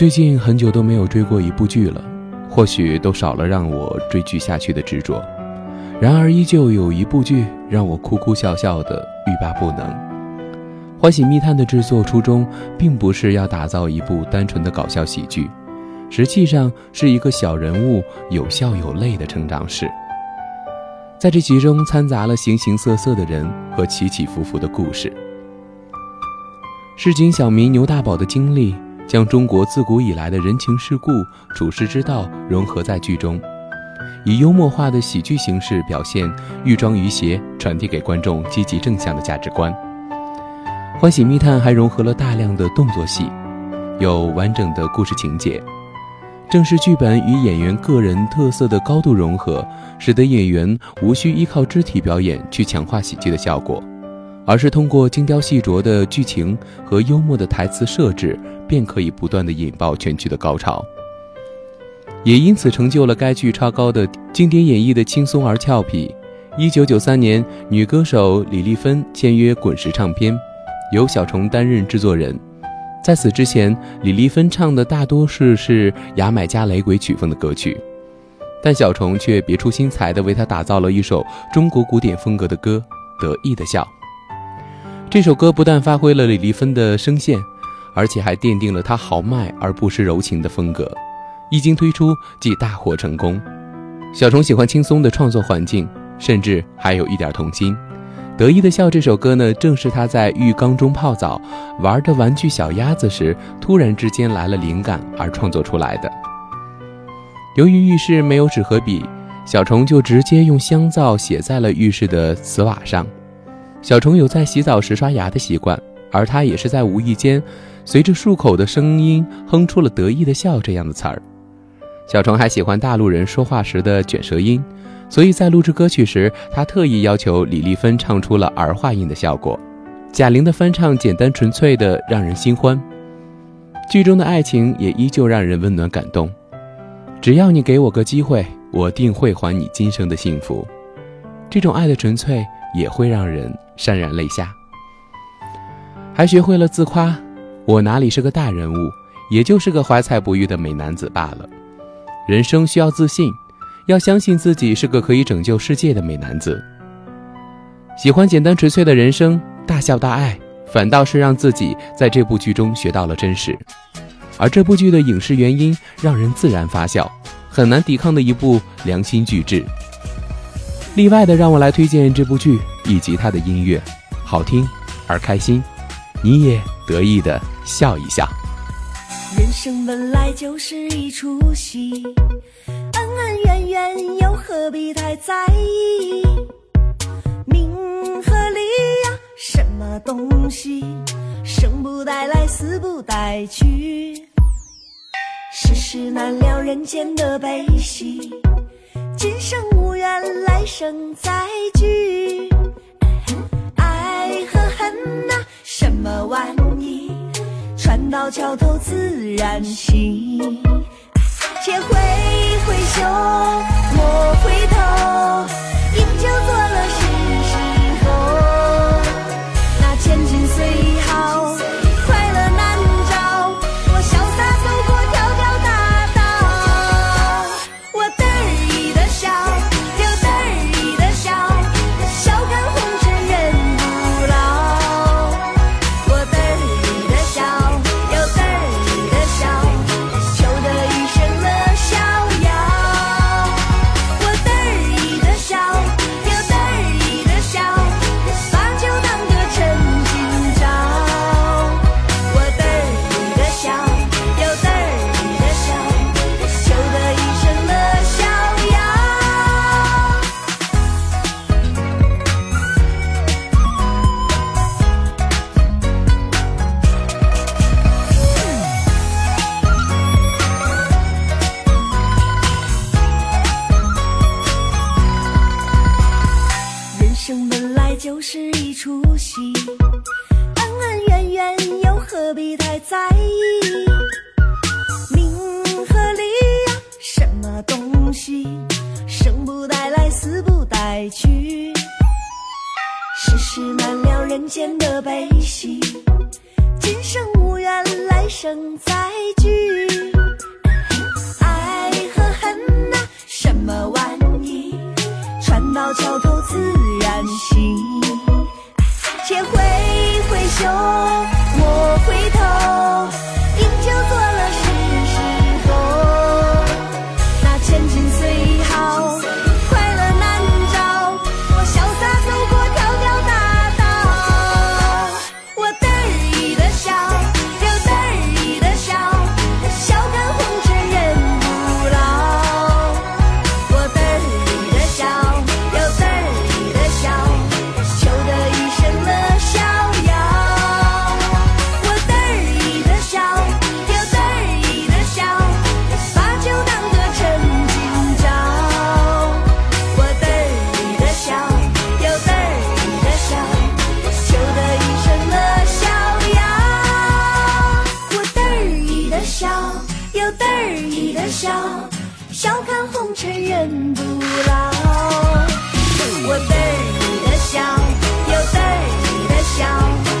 最近很久都没有追过一部剧了，或许都少了让我追剧下去的执着。然而，依旧有一部剧让我哭哭笑笑的欲罢不能。《欢喜密探》的制作初衷并不是要打造一部单纯的搞笑喜剧，实际上是一个小人物有笑有泪的成长史。在这其中掺杂了形形色色的人和起起伏伏的故事。市井小民牛大宝的经历，将中国自古以来的人情世故、处世之道融合在剧中。以幽默化的喜剧形式表现，寓庄于谐，传递给观众积极正向的价值观。《欢喜密探》还融合了大量的动作戏，有完整的故事情节。正是剧本与演员个人特色的高度融合，使得演员无需依靠肢体表演去强化喜剧的效果，而是通过精雕细琢的剧情和幽默的台词设置，便可以不断的引爆全剧的高潮。也因此成就了该剧超高的经典演绎的轻松而俏皮。一九九三年，女歌手李丽芬签约滚石唱片，由小虫担任制作人。在此之前，李丽芬唱的大多数是牙买加雷鬼曲风的歌曲，但小虫却别出心裁地为她打造了一首中国古典风格的歌《得意的笑》。这首歌不但发挥了李丽芬的声线，而且还奠定了他豪迈而不失柔情的风格。一经推出即大获成功。小虫喜欢轻松的创作环境，甚至还有一点童心。得意的笑这首歌呢，正是他在浴缸中泡澡，玩的玩具小鸭子时，突然之间来了灵感而创作出来的。由于浴室没有纸和笔，小虫就直接用香皂写在了浴室的瓷瓦上。小虫有在洗澡时刷牙的习惯，而他也是在无意间，随着漱口的声音哼出了“得意的笑”这样的词儿。小虫还喜欢大陆人说话时的卷舌音，所以在录制歌曲时，他特意要求李丽芬唱出了儿化音的效果。贾玲的翻唱简单纯粹的让人心欢，剧中的爱情也依旧让人温暖感动。只要你给我个机会，我定会还你今生的幸福。这种爱的纯粹也会让人潸然泪下。还学会了自夸，我哪里是个大人物，也就是个怀才不遇的美男子罢了。人生需要自信，要相信自己是个可以拯救世界的美男子。喜欢简单纯粹的人生，大笑大爱，反倒是让自己在这部剧中学到了真实。而这部剧的影视原因让人自然发笑，很难抵抗的一部良心巨制。例外的，让我来推荐这部剧以及它的音乐，好听而开心，你也得意的笑一笑。人生本来就是一出戏，恩恩怨怨又何必太在意？名和利呀，什么东西，生不带来，死不带去。世事难料，人间的悲喜，今生无缘，来生再聚。爱和恨呐，什么玩意？船到桥头自然行，且挥挥袖，莫回头，饮酒作乐间的悲喜今生无缘来生再聚。爱和恨呐什么玩意？船到桥头自然行且挥挥袖得儿意的笑笑看红尘人不老。我得儿意的笑又得儿意的笑。